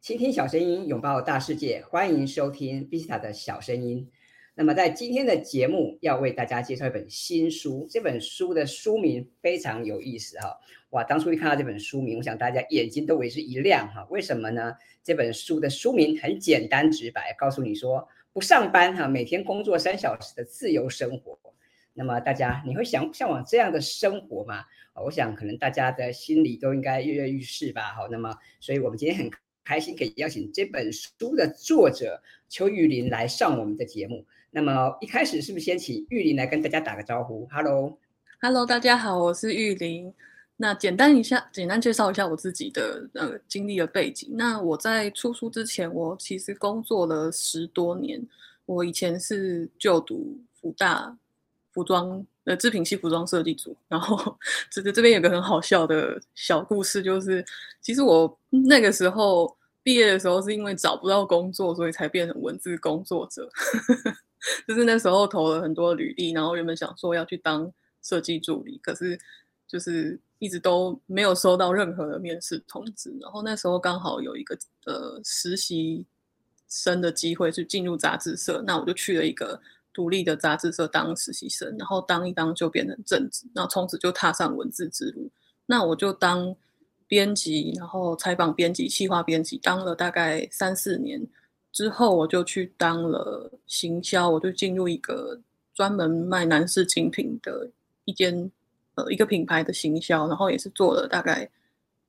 倾听小声音，拥抱大世界，欢迎收听 b i s t a 的小声音。那么在今天的节目，要为大家介绍一本新书。这本书的书名非常有意思哈，哇！当初一看到这本书名，我想大家眼睛都为之一亮哈。为什么呢？这本书的书名很简单直白，告诉你说不上班哈，每天工作三小时的自由生活。那么大家你会想向往这样的生活吗？我想可能大家的心里都应该跃跃欲试吧。好，那么所以我们今天很。开心可以邀请这本书的作者邱玉林来上我们的节目。那么一开始是不是先请玉林来跟大家打个招呼？Hello，Hello，大家好，我是玉林。那简单一下，简单介绍一下我自己的呃经历的背景。那我在出书之前，我其实工作了十多年。我以前是就读福大服装呃制品系服装设计组。然后这这这边有个很好笑的小故事，就是其实我那个时候。毕业的时候是因为找不到工作，所以才变成文字工作者。就是那时候投了很多履历，然后原本想说要去当设计助理，可是就是一直都没有收到任何的面试通知。然后那时候刚好有一个呃实习生的机会，去进入杂志社，那我就去了一个独立的杂志社当实习生，然后当一当就变成正职，然后从此就踏上文字之路。那我就当。编辑，然后采访编辑、企划编辑，当了大概三四年之后，我就去当了行销，我就进入一个专门卖男士精品的一间呃一个品牌的行销，然后也是做了大概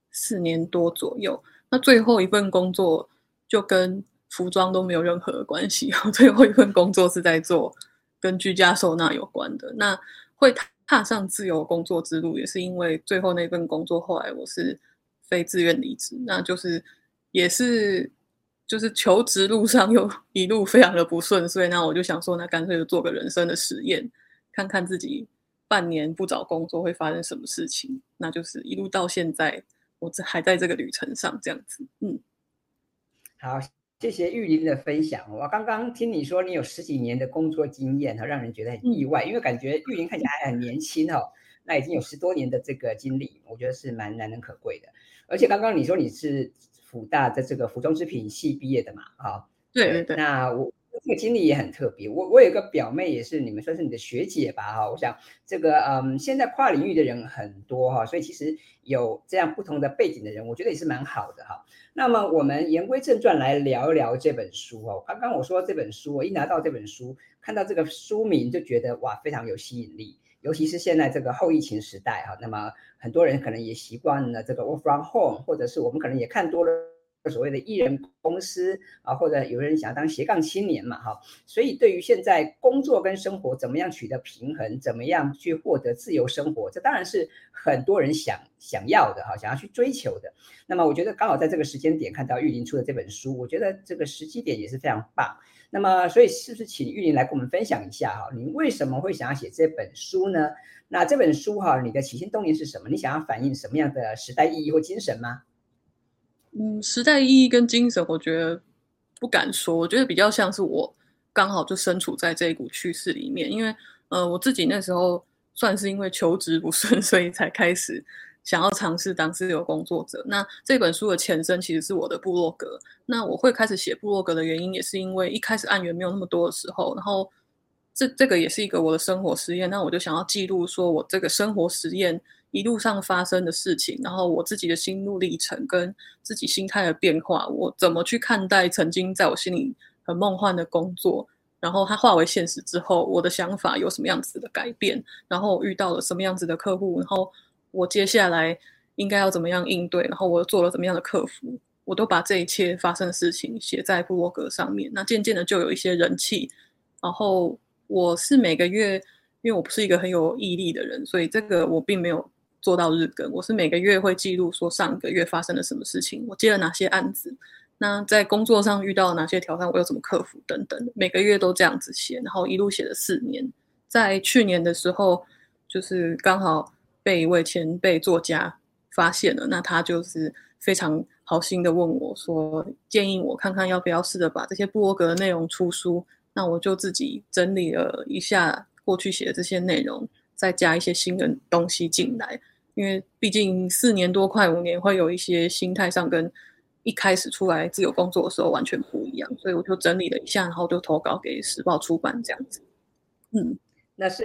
四年多左右。那最后一份工作就跟服装都没有任何的关系，最后一份工作是在做跟居家收纳有关的。那会踏上自由工作之路，也是因为最后那份工作后来我是。非自愿离职，那就是也是就是求职路上又 一路非常的不顺，所以那我就想说，那干脆就做个人生的实验，看看自己半年不找工作会发生什么事情。那就是一路到现在，我还在这个旅程上这样子。嗯，好，谢谢玉林的分享。我刚刚听你说你有十几年的工作经验，哈，让人觉得很意外，因为感觉玉林看起来还很年轻哈，那已经有十多年的这个经历，我觉得是蛮难能可贵的。而且刚刚你说你是辅大的这个服装织品系毕业的嘛？啊，对对对。那我这个经历也很特别。我我有个表妹也是，你们算是你的学姐吧？哈，我想这个嗯，现在跨领域的人很多哈，所以其实有这样不同的背景的人，我觉得也是蛮好的哈。那么我们言归正传来聊一聊这本书哦。刚刚我说这本书，我一拿到这本书，看到这个书名就觉得哇，非常有吸引力。尤其是现在这个后疫情时代哈，那么很多人可能也习惯了这个 work from home，或者是我们可能也看多了所谓的艺人公司啊，或者有人想当斜杠青年嘛哈，所以对于现在工作跟生活怎么样取得平衡，怎么样去获得自由生活，这当然是很多人想想要的哈，想要去追求的。那么我觉得刚好在这个时间点看到玉林出的这本书，我觉得这个时机点也是非常棒。那么，所以是不是请玉林来跟我们分享一下哈？你为什么会想要写这本书呢？那这本书哈，你的起心动念是什么？你想要反映什么样的时代意义或精神吗？嗯，时代意义跟精神，我觉得不敢说。我觉得比较像是我刚好就身处在这一股趋势里面，因为呃，我自己那时候算是因为求职不顺，所以才开始。想要尝试当自由工作者，那这本书的前身其实是我的部落格。那我会开始写部落格的原因，也是因为一开始案源没有那么多的时候，然后这这个也是一个我的生活实验。那我就想要记录说我这个生活实验一路上发生的事情，然后我自己的心路历程跟自己心态的变化，我怎么去看待曾经在我心里很梦幻的工作，然后它化为现实之后，我的想法有什么样子的改变，然后我遇到了什么样子的客户，然后。我接下来应该要怎么样应对？然后我做了怎么样的客服？我都把这一切发生的事情写在部落格上面。那渐渐的就有一些人气。然后我是每个月，因为我不是一个很有毅力的人，所以这个我并没有做到日更。我是每个月会记录说上个月发生了什么事情，我接了哪些案子，那在工作上遇到了哪些挑战，我又怎么克服等等。每个月都这样子写，然后一路写了四年。在去年的时候，就是刚好。被一位前辈作家发现了，那他就是非常好心的问我说，建议我看看要不要试着把这些部落格的内容出书。那我就自己整理了一下过去写的这些内容，再加一些新的东西进来，因为毕竟四年多快五年，会有一些心态上跟一开始出来自由工作的时候完全不一样，所以我就整理了一下，然后就投稿给时报出版这样子。嗯，那是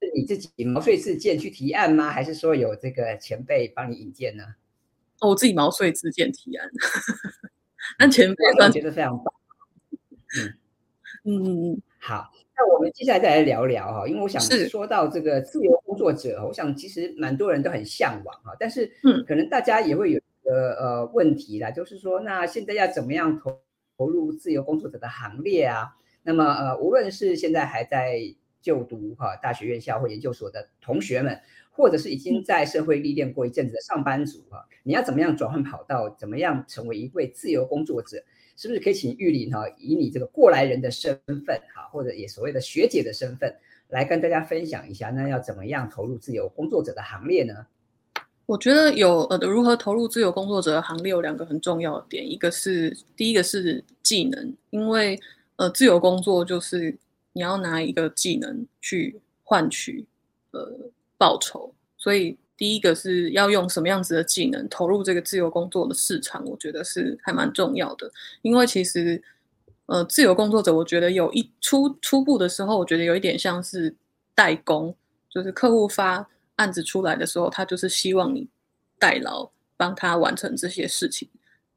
是你自己毛遂自荐去提案吗？还是说有这个前辈帮你引荐呢？哦，我自己毛遂自荐提案，那前辈我觉得非常棒。嗯嗯嗯嗯，好，那我们接下来再来聊聊哈，因为我想说到这个自由工作者，我想其实蛮多人都很向往哈，但是嗯，可能大家也会有。一个呃，问题啦，就是说，那现在要怎么样投投入自由工作者的行列啊？那么呃，无论是现在还在就读哈、啊、大学院校或研究所的同学们，或者是已经在社会历练过一阵子的上班族哈、啊，你要怎么样转换跑道，怎么样成为一位自由工作者？是不是可以请玉林哈，以你这个过来人的身份哈、或者也所谓的学姐的身份，来跟大家分享一下，那要怎么样投入自由工作者的行列呢？我觉得有呃，如何投入自由工作者的行列有两个很重要的点，一个是第一个是技能，因为呃自由工作就是你要拿一个技能去换取呃报酬，所以第一个是要用什么样子的技能投入这个自由工作的市场，我觉得是还蛮重要的，因为其实呃自由工作者，我觉得有一初初步的时候，我觉得有一点像是代工，就是客户发。案子出来的时候，他就是希望你代劳帮他完成这些事情。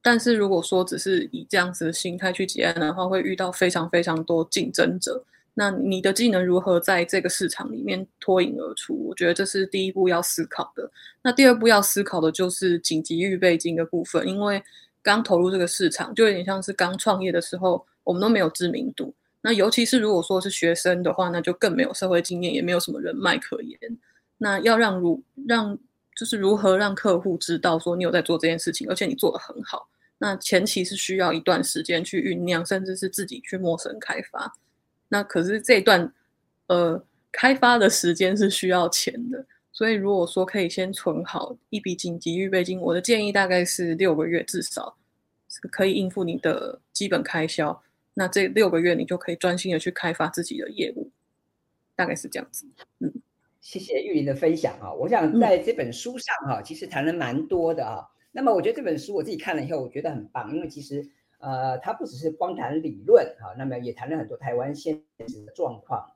但是如果说只是以这样子的心态去结案的话，会遇到非常非常多竞争者。那你的技能如何在这个市场里面脱颖而出？我觉得这是第一步要思考的。那第二步要思考的就是紧急预备金的部分，因为刚投入这个市场，就有点像是刚创业的时候，我们都没有知名度。那尤其是如果说是学生的话，那就更没有社会经验，也没有什么人脉可言。那要让如让就是如何让客户知道说你有在做这件事情，而且你做得很好。那前期是需要一段时间去酝酿，甚至是自己去陌生开发。那可是这段呃开发的时间是需要钱的，所以如果说可以先存好一笔紧急预备金，我的建议大概是六个月至少是可以应付你的基本开销。那这六个月你就可以专心的去开发自己的业务，大概是这样子，嗯。谢谢玉林的分享啊！我想在这本书上哈，其实谈了蛮多的啊。那么我觉得这本书我自己看了以后，我觉得很棒，因为其实呃，它不只是光谈理论哈，那么也谈了很多台湾现实的状况。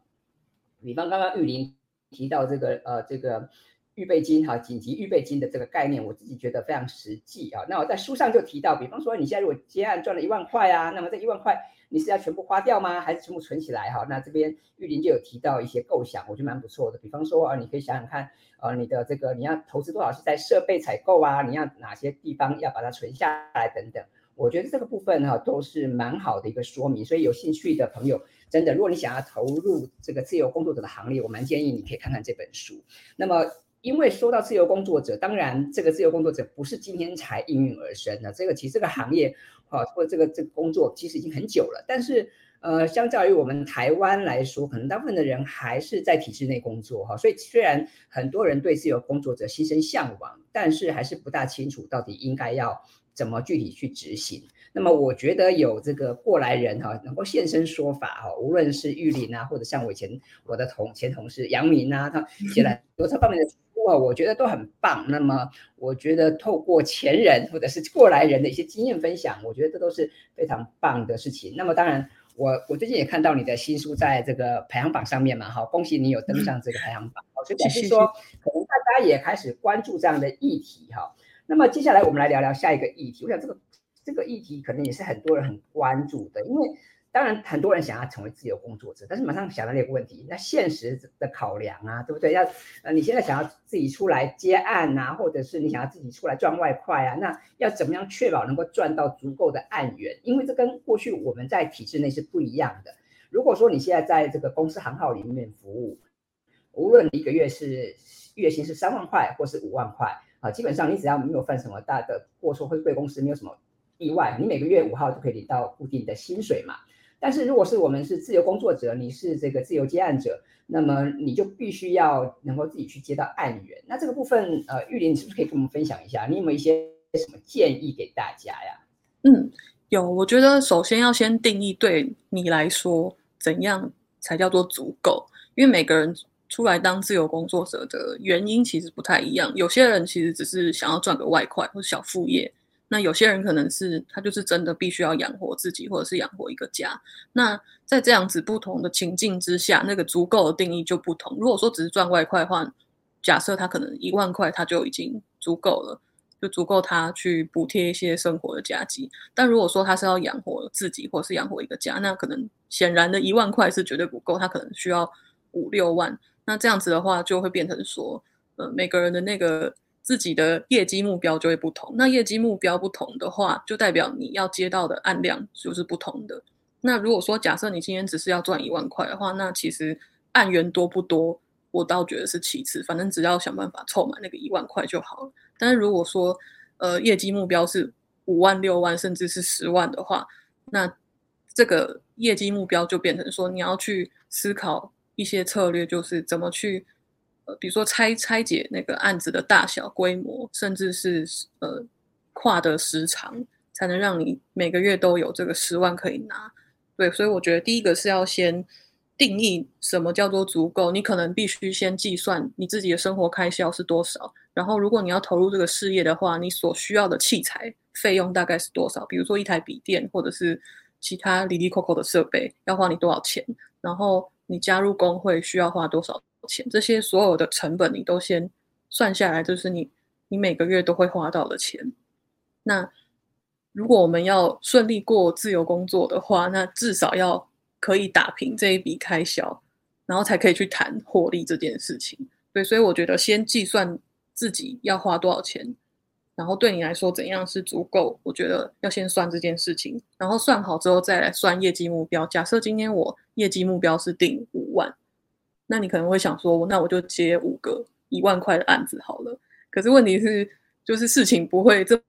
比方刚刚玉林提到这个呃这个预备金哈，紧急预备金的这个概念，我自己觉得非常实际啊。那我在书上就提到，比方说你现在如果接案赚了一万块啊，那么这一万块。你是要全部花掉吗？还是全部存起来？哈，那这边玉林就有提到一些构想，我觉得蛮不错的。比方说啊，你可以想想看，呃，你的这个你要投资多少是在设备采购啊？你要哪些地方要把它存下来等等。我觉得这个部分哈都是蛮好的一个说明。所以有兴趣的朋友，真的，如果你想要投入这个自由工作者的行列，我蛮建议你可以看看这本书。那么。因为说到自由工作者，当然这个自由工作者不是今天才应运而生的，这个其实这个行业啊，或这个这个工作其实已经很久了。但是呃，相较于我们台湾来说，可能大部分的人还是在体制内工作哈，所以虽然很多人对自由工作者心生向往，但是还是不大清楚到底应该要怎么具体去执行。那么我觉得有这个过来人哈，能够现身说法哈，无论是玉林啊，或者像我以前我的同前同事杨明啊，他写了很多这方面的。我觉得都很棒。那么，我觉得透过前人或者是过来人的一些经验分享，我觉得这都是非常棒的事情。那么，当然，我我最近也看到你的新书在这个排行榜上面嘛，哈，恭喜你有登上这个排行榜。好，所以表示说，可能大家也开始关注这样的议题哈。那么，接下来我们来聊聊下一个议题。我想这个这个议题可能也是很多人很关注的，因为。当然，很多人想要成为自由工作者，但是马上想到那个问题，那现实的考量啊，对不对？要呃，你现在想要自己出来接案啊，或者是你想要自己出来赚外快啊，那要怎么样确保能够赚到足够的案源？因为这跟过去我们在体制内是不一样的。如果说你现在在这个公司行号里面服务，无论一个月是月薪是三万块或是五万块啊，基本上你只要没有犯什么大的过错，或者贵公司没有什么意外，你每个月五号就可以领到固定的薪水嘛。但是如果是我们是自由工作者，你是这个自由接案者，那么你就必须要能够自己去接到案源。那这个部分，呃，玉林，你是不是可以跟我们分享一下？你有没有一些什么建议给大家呀？嗯，有。我觉得首先要先定义对你来说怎样才叫做足够，因为每个人出来当自由工作者的原因其实不太一样。有些人其实只是想要赚个外快或者小副业，那有些人可能是他就是真的必须要养活自己或者是养活一个家。那在这样子不同的情境之下，那个足够的定义就不同。如果说只是赚外快的话，假设他可能一万块他就已经足够了。就足够他去补贴一些生活的家计，但如果说他是要养活自己或是养活一个家，那可能显然的一万块是绝对不够，他可能需要五六万。那这样子的话，就会变成说，呃，每个人的那个自己的业绩目标就会不同。那业绩目标不同的话，就代表你要接到的案量就是不同的。那如果说假设你今天只是要赚一万块的话，那其实案源多不多，我倒觉得是其次，反正只要想办法凑满那个一万块就好了。但是如果说，呃，业绩目标是五万、六万，甚至是十万的话，那这个业绩目标就变成说，你要去思考一些策略，就是怎么去，呃，比如说拆拆解那个案子的大小、规模，甚至是呃跨的时长，才能让你每个月都有这个十万可以拿。对，所以我觉得第一个是要先定义什么叫做足够，你可能必须先计算你自己的生活开销是多少。然后，如果你要投入这个事业的话，你所需要的器材费用大概是多少？比如说一台笔电，或者是其他哩哩抠抠的设备，要花你多少钱？然后你加入工会需要花多少钱？这些所有的成本你都先算下来，就是你你每个月都会花到的钱。那如果我们要顺利过自由工作的话，那至少要可以打平这一笔开销，然后才可以去谈获利这件事情。对，所以我觉得先计算。自己要花多少钱，然后对你来说怎样是足够？我觉得要先算这件事情，然后算好之后再来算业绩目标。假设今天我业绩目标是定五万，那你可能会想说，那我就接五个一万块的案子好了。可是问题是，就是事情不会这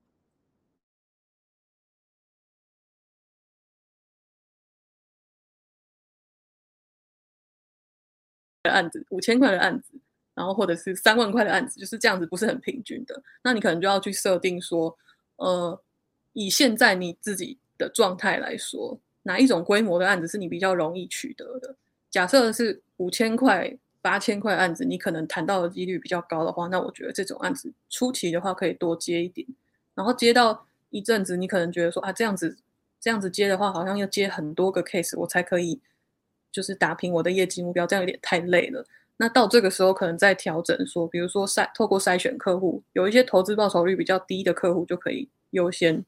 案子五千块的案子。然后或者是三万块的案子，就是这样子，不是很平均的。那你可能就要去设定说，呃，以现在你自己的状态来说，哪一种规模的案子是你比较容易取得的？假设是五千块、八千块案子，你可能谈到的几率比较高的话，那我觉得这种案子初期的话可以多接一点。然后接到一阵子，你可能觉得说啊，这样子这样子接的话，好像要接很多个 case，我才可以就是打平我的业绩目标，这样有点太累了。那到这个时候，可能再调整说，比如说筛透过筛选客户，有一些投资报酬率比较低的客户就可以优先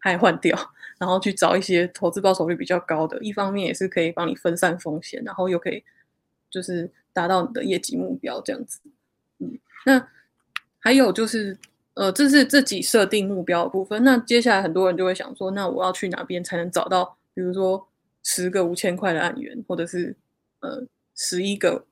汰换掉，然后去找一些投资报酬率比较高的。一方面也是可以帮你分散风险，然后又可以就是达到你的业绩目标这样子。嗯，那还有就是，呃，这是自己设定目标的部分。那接下来很多人就会想说，那我要去哪边才能找到，比如说十个五千块的案源，或者是呃十一个。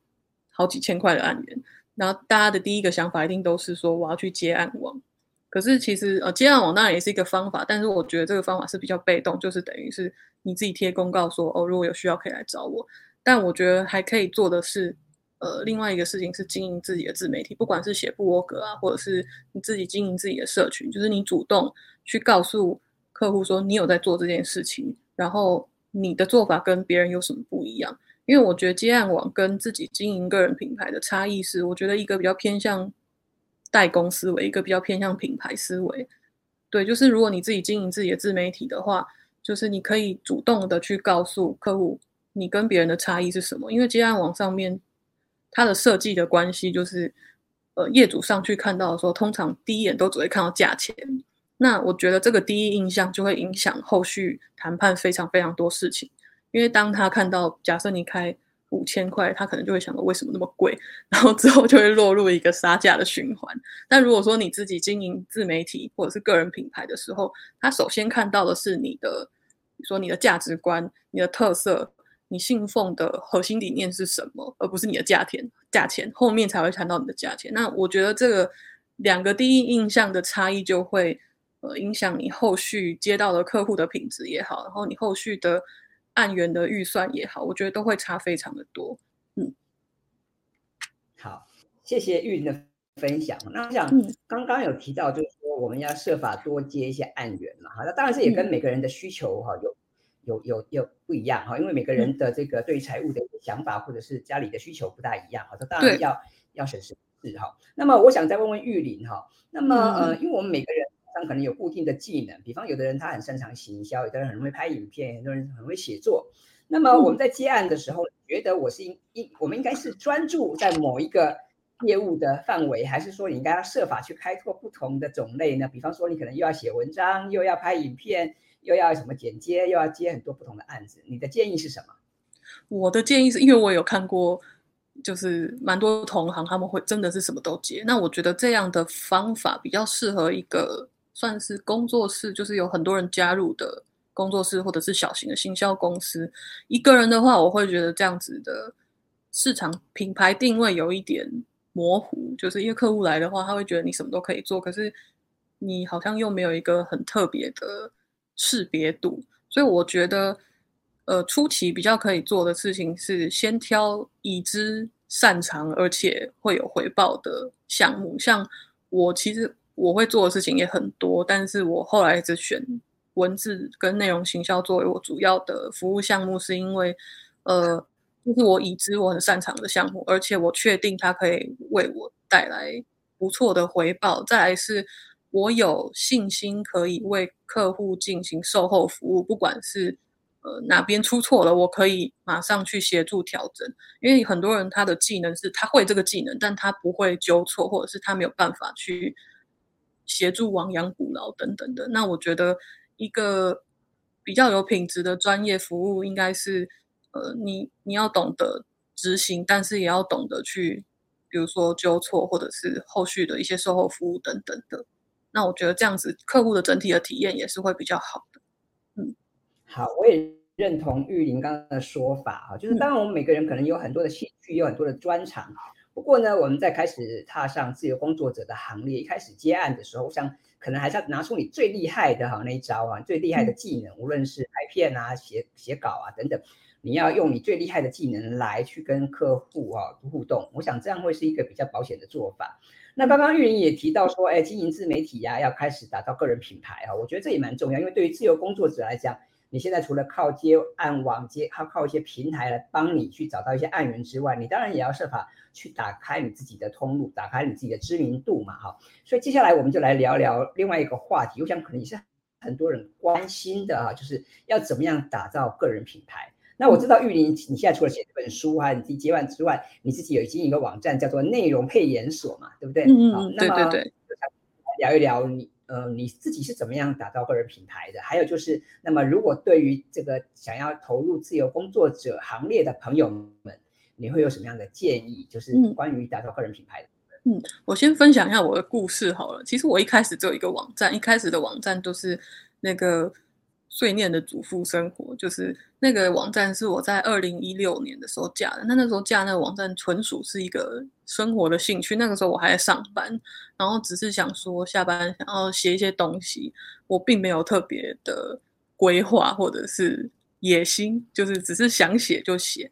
好几千块的案源，然后大家的第一个想法一定都是说我要去接案网。可是其实呃接案网当然也是一个方法，但是我觉得这个方法是比较被动，就是等于是你自己贴公告说哦，如果有需要可以来找我。但我觉得还可以做的是呃另外一个事情是经营自己的自媒体，不管是写部落格啊，或者是你自己经营自己的社群，就是你主动去告诉客户说你有在做这件事情，然后你的做法跟别人有什么不一样。因为我觉得接案网跟自己经营个人品牌的差异是，我觉得一个比较偏向代工思维，一个比较偏向品牌思维。对，就是如果你自己经营自己的自媒体的话，就是你可以主动的去告诉客户你跟别人的差异是什么。因为接案网上面它的设计的关系就是，呃，业主上去看到的时候，通常第一眼都只会看到价钱。那我觉得这个第一印象就会影响后续谈判非常非常多事情。因为当他看到，假设你开五千块，他可能就会想到为什么那么贵，然后之后就会落入一个杀价的循环。但如果说你自己经营自媒体或者是个人品牌的时候，他首先看到的是你的，说你的价值观、你的特色、你信奉的核心理念是什么，而不是你的价钱。价钱后面才会谈到你的价钱。那我觉得这个两个第一印象的差异就会呃影响你后续接到的客户的品质也好，然后你后续的。案源的预算也好，我觉得都会差非常的多。嗯，好，谢谢玉林的分享。那我想刚刚有提到，就是说我们要设法多接一些案源嘛，哈，那当然是也跟每个人的需求哈有有有有不一样哈，因为每个人的这个对于财务的想法或者是家里的需求不大一样哈，这当然要要审时度势哈。那么我想再问问玉林哈，那么呃，因为我们每个人他可能有固定的技能，比方有的人他很擅长行销，有的人很会拍影片，有的人很会写作。那么我们在接案的时候，觉得我是应应我们应该是专注在某一个业务的范围，还是说你应该要设法去开拓不同的种类呢？比方说你可能又要写文章，又要拍影片。又要什么剪接，又要接很多不同的案子，你的建议是什么？我的建议是因为我有看过，就是蛮多同行他们会真的是什么都接。那我觉得这样的方法比较适合一个算是工作室，就是有很多人加入的工作室，或者是小型的行销公司。一个人的话，我会觉得这样子的市场品牌定位有一点模糊，就是因为客户来的话，他会觉得你什么都可以做，可是你好像又没有一个很特别的。识别度，所以我觉得，呃，初期比较可以做的事情是先挑已知、擅长而且会有回报的项目。像我其实我会做的事情也很多，但是我后来只选文字跟内容行销作为我主要的服务项目，是因为，呃，就是我已知我很擅长的项目，而且我确定它可以为我带来不错的回报。再来是。我有信心可以为客户进行售后服务，不管是呃哪边出错了，我可以马上去协助调整。因为很多人他的技能是他会这个技能，但他不会纠错，或者是他没有办法去协助亡羊补牢等等的。那我觉得一个比较有品质的专业服务，应该是呃你你要懂得执行，但是也要懂得去，比如说纠错，或者是后续的一些售后服务等等的。那我觉得这样子，客户的整体的体验也是会比较好的。嗯，好，我也认同玉林刚刚的说法啊，就是当然我们每个人可能有很多的兴趣，有很多的专长。不过呢，我们在开始踏上自由工作者的行列，一开始接案的时候，我想可能还是要拿出你最厉害的哈那一招啊，最厉害的技能，无论是拍片啊、写写稿啊等等，你要用你最厉害的技能来去跟客户啊互动。我想这样会是一个比较保险的做法。那刚刚玉玲也提到说，哎，经营自媒体呀、啊，要开始打造个人品牌啊，我觉得这也蛮重要，因为对于自由工作者来讲，你现在除了靠接案网接，靠靠一些平台来帮你去找到一些案源之外，你当然也要设法去打开你自己的通路，打开你自己的知名度嘛，哈。所以接下来我们就来聊聊另外一个话题，我想可能也是很多人关心的啊，就是要怎么样打造个人品牌。那我知道玉林，你现在除了写这本书啊，你自己接案之外，你自己有经营一个网站叫做内容配研所嘛，对不对？嗯嗯，对对对。聊一聊你呃你自己是怎么样打造个人品牌的？还有就是，那么如果对于这个想要投入自由工作者行列的朋友们，你会有什么样的建议？就是关于打造个人品牌的。嗯，我先分享一下我的故事好了。其实我一开始只有一个网站，一开始的网站都是那个。碎念的主妇生活，就是那个网站是我在二零一六年的时候架的。那那时候架那个网站，纯属是一个生活的兴趣。那个时候我还在上班，然后只是想说下班想要写一些东西，我并没有特别的规划或者是野心，就是只是想写就写。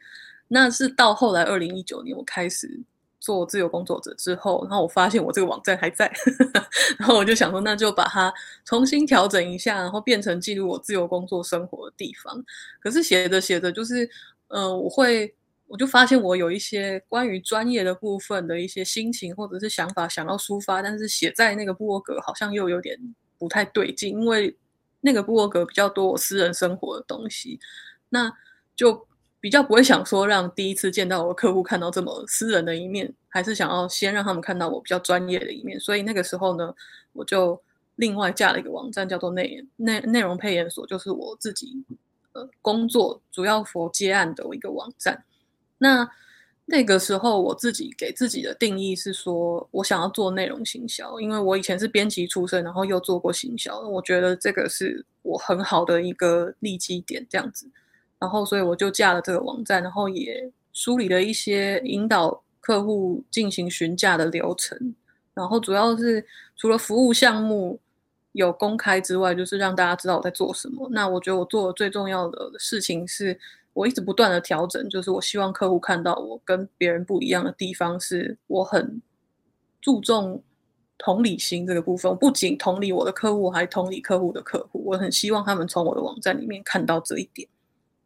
那是到后来二零一九年我开始。做自由工作者之后，然后我发现我这个网站还在，然后我就想说，那就把它重新调整一下，然后变成记录我自由工作生活的地方。可是写着写着，就是，呃，我会，我就发现我有一些关于专业的部分的一些心情或者是想法想要抒发，但是写在那个部落格好像又有点不太对劲，因为那个部落格比较多我私人生活的东西，那就。比较不会想说让第一次见到我的客户看到这么私人的一面，还是想要先让他们看到我比较专业的一面。所以那个时候呢，我就另外架了一个网站，叫做内内内容配研所，就是我自己呃工作主要 for 接案的一个网站。那那个时候我自己给自己的定义是说，我想要做内容行销，因为我以前是编辑出身，然后又做过行销，我觉得这个是我很好的一个利基点，这样子。然后，所以我就架了这个网站，然后也梳理了一些引导客户进行询价的流程。然后主要是除了服务项目有公开之外，就是让大家知道我在做什么。那我觉得我做的最重要的事情是，我一直不断的调整，就是我希望客户看到我跟别人不一样的地方，是我很注重同理心这个部分，我不仅同理我的客户，还同理客户的客户。我很希望他们从我的网站里面看到这一点，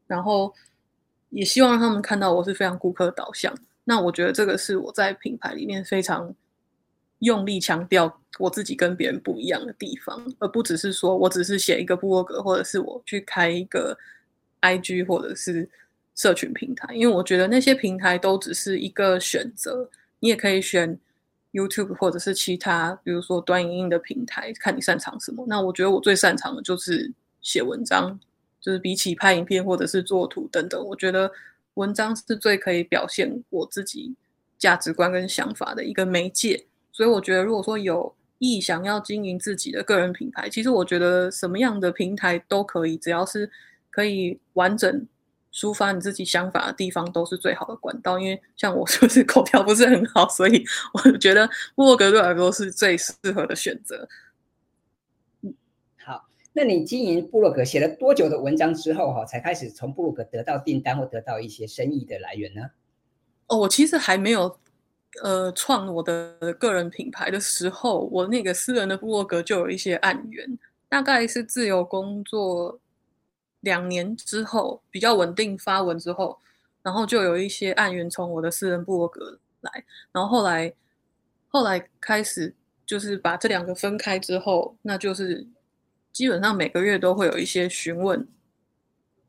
然后也希望让他们看到我是非常顾客导向。那我觉得这个是我在品牌里面非常用力强调我自己跟别人不一样的地方，而不只是说我只是写一个部落格，或者是我去开一个 IG 或者是社群平台，因为我觉得那些平台都只是一个选择，你也可以选。YouTube 或者是其他，比如说端影音的平台，看你擅长什么。那我觉得我最擅长的就是写文章，就是比起拍影片或者是做图等等，我觉得文章是最可以表现我自己价值观跟想法的一个媒介。所以我觉得，如果说有意想要经营自己的个人品牌，其实我觉得什么样的平台都可以，只要是可以完整。抒发你自己想法的地方都是最好的管道，因为像我就是口条不是很好，所以我觉得部落格对我来说是最适合的选择。那你经营部落格写了多久的文章之后，哈，才开始从部落格得到订单或得到一些生意的来源呢？哦，我其实还没有呃创我的个人品牌的时候，我那个私人的部落格就有一些案源，大概是自由工作。两年之后比较稳定发文之后，然后就有一些案源从我的私人部落格来，然后后来后来开始就是把这两个分开之后，那就是基本上每个月都会有一些询问，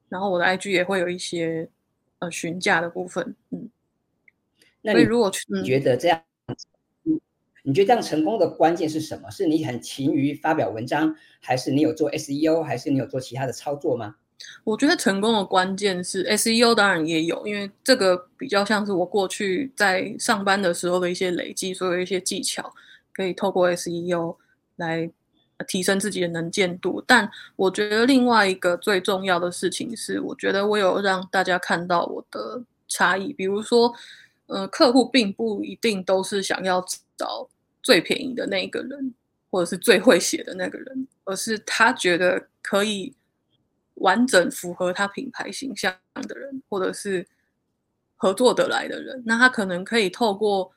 然后我的 IG 也会有一些呃询价的部分，嗯，那你如果你觉得这样，嗯，你觉得这样成功的关键是什么？是你很勤于发表文章，还是你有做 SEO，还是你有做其他的操作吗？我觉得成功的关键是 SEO，当然也有，因为这个比较像是我过去在上班的时候的一些累积，所有一些技巧可以透过 SEO 来提升自己的能见度。但我觉得另外一个最重要的事情是，我觉得我有让大家看到我的差异，比如说，呃，客户并不一定都是想要找最便宜的那一个人，或者是最会写的那个人，而是他觉得可以。完整符合他品牌形象的人，或者是合作得来的人，那他可能可以透过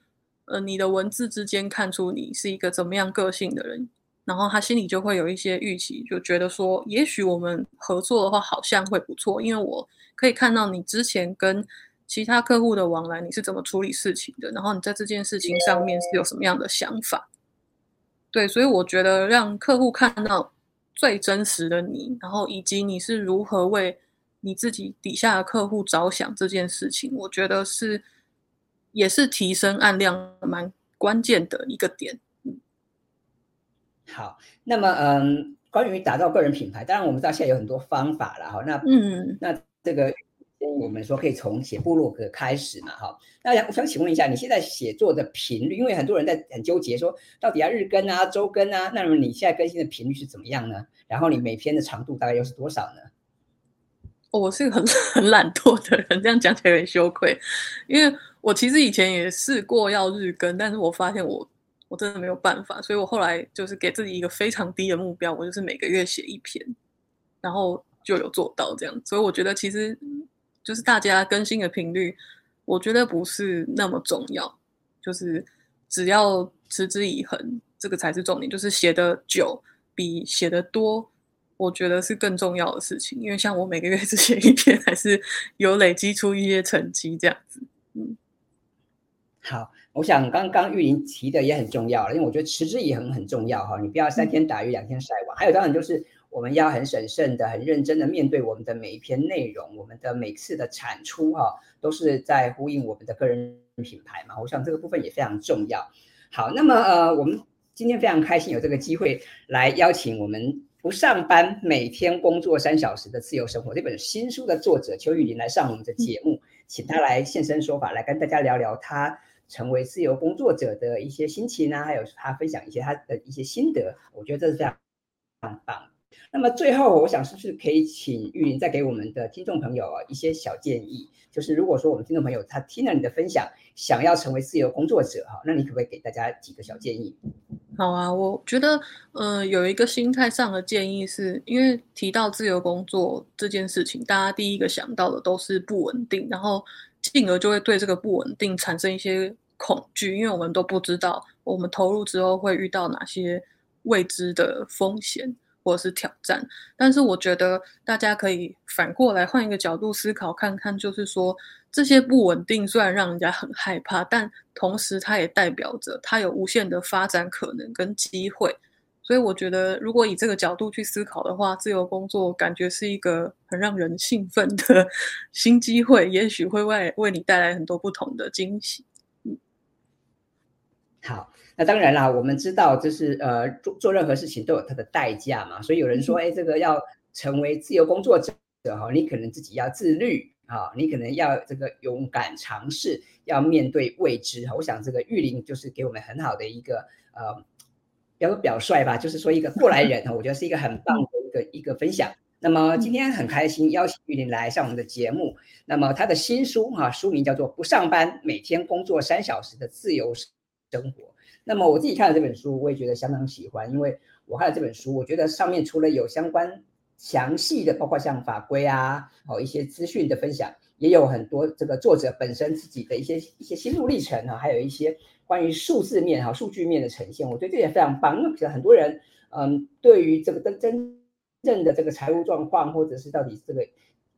呃你的文字之间看出你是一个怎么样个性的人，然后他心里就会有一些预期，就觉得说，也许我们合作的话好像会不错，因为我可以看到你之前跟其他客户的往来，你是怎么处理事情的，然后你在这件事情上面是有什么样的想法。对，所以我觉得让客户看到。最真实的你，然后以及你是如何为你自己底下的客户着想这件事情，我觉得是也是提升案量蛮关键的一个点。嗯，好，那么嗯，关于打造个人品牌，当然我们知道现在有很多方法了哈。那嗯，那这个。我们说可以从写部落格开始嘛，哈。那我想请问一下，你现在写作的频率，因为很多人在很纠结，说到底要日更啊、周更啊，那么你现在更新的频率是怎么样呢？然后你每篇的长度大概又是多少呢？我是很 很懒惰的人，这样讲起来有点羞愧，因为我其实以前也试过要日更，但是我发现我我真的没有办法，所以我后来就是给自己一个非常低的目标，我就是每个月写一篇，然后就有做到这样，所以我觉得其实。就是大家更新的频率，我觉得不是那么重要，就是只要持之以恒，这个才是重点。就是写的久比写的多，我觉得是更重要的事情。因为像我每个月只写一篇，还是有累积出一些成绩这样子。嗯，好，我想刚刚玉林提的也很重要了，因为我觉得持之以恒很重要哈。你不要三天打鱼两天晒网，还有当然就是。我们要很审慎的、很认真的面对我们的每一篇内容，我们的每次的产出哈、啊，都是在呼应我们的个人品牌嘛。我想这个部分也非常重要。好，那么呃，我们今天非常开心有这个机会来邀请我们不上班、每天工作三小时的自由生活这本新书的作者邱玉林来上我们的节目，请他来现身说法，来跟大家聊聊他成为自由工作者的一些心情啊，还有他分享一些他的一些心得。我觉得这是非常棒。那么最后，我想是不是可以请玉林再给我们的听众朋友一些小建议？就是如果说我们听众朋友他听了你的分享，想要成为自由工作者哈，那你可不可以给大家几个小建议？好啊，我觉得呃有一个心态上的建议是，因为提到自由工作这件事情，大家第一个想到的都是不稳定，然后进而就会对这个不稳定产生一些恐惧，因为我们都不知道我们投入之后会遇到哪些未知的风险或者是挑战。但是我觉得大家可以反过来换一个角度思考看看，就是说这些不稳定虽然让人家很害怕，但同时它也代表着它有无限的发展可能跟机会。所以我觉得，如果以这个角度去思考的话，自由工作感觉是一个很让人兴奋的 新机会，也许会为为你带来很多不同的惊喜。嗯，好，那当然啦，我们知道，就是呃，做做任何事情都有它的代价嘛。所以有人说，哎，这个要成为自由工作者哈，你可能自己要自律啊，你可能要这个勇敢尝试，要面对未知哈。我想这个玉林就是给我们很好的一个呃。表表率吧，就是说一个过来人哈，我觉得是一个很棒的一个一个分享。那么今天很开心邀请玉林来上我们的节目。那么他的新书哈，书名叫做《不上班，每天工作三小时的自由生活》。那么我自己看了这本书，我也觉得相当喜欢，因为我看了这本书，我觉得上面除了有相关详细的，包括像法规啊，哦一些资讯的分享，也有很多这个作者本身自己的一些一些心路历程啊，还有一些。关于数字面哈，数据面的呈现，我觉得这也非常棒。因为其实很多人，嗯，对于这个真真正的这个财务状况，或者是到底这个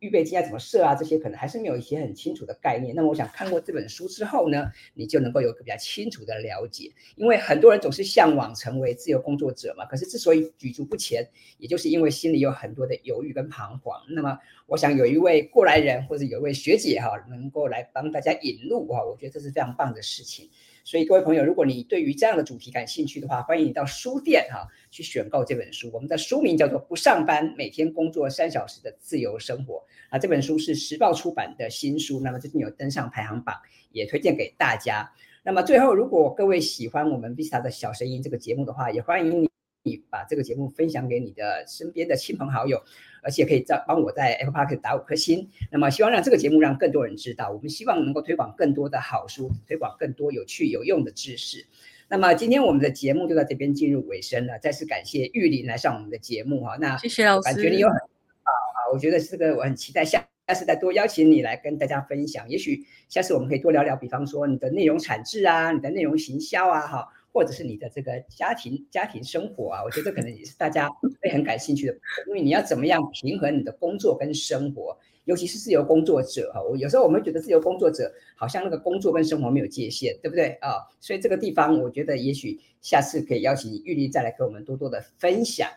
预备金要怎么设啊，这些可能还是没有一些很清楚的概念。那么我想看过这本书之后呢，你就能够有个比较清楚的了解。因为很多人总是向往成为自由工作者嘛，可是之所以举足不前，也就是因为心里有很多的犹豫跟彷徨。那么我想有一位过来人，或者有一位学姐哈，能够来帮大家引路哈，我觉得这是非常棒的事情。所以各位朋友，如果你对于这样的主题感兴趣的话，欢迎你到书店哈去选购这本书。我们的书名叫做《不上班，每天工作三小时的自由生活》啊，这本书是时报出版的新书，那么最近有登上排行榜，也推荐给大家。那么最后，如果各位喜欢我们 Vista 的小声音这个节目的话，也欢迎你。你把这个节目分享给你的身边的亲朋好友，而且可以在帮我在 Apple Park 打五颗星。那么希望让这个节目让更多人知道，我们希望能够推广更多的好书，推广更多有趣有用的知识。那么今天我们的节目就到这边进入尾声了，再次感谢玉林来上我们的节目哈。那谢谢老师，感觉你有很好啊，我觉得这个我很期待下下次再多邀请你来跟大家分享，也许下次我们可以多聊聊，比方说你的内容产制啊，你的内容行销啊，哈。或者是你的这个家庭家庭生活啊，我觉得可能也是大家会很感兴趣的，因为你要怎么样平衡你的工作跟生活，尤其是自由工作者哈。我有时候我们觉得自由工作者好像那个工作跟生活没有界限，对不对啊？所以这个地方我觉得也许下次可以邀请玉林再来跟我们多多的分享。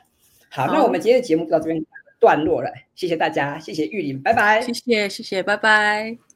好，好，那我们今天的节目就到这边段落了，谢谢大家，谢谢玉林，拜拜。谢谢谢谢，拜拜。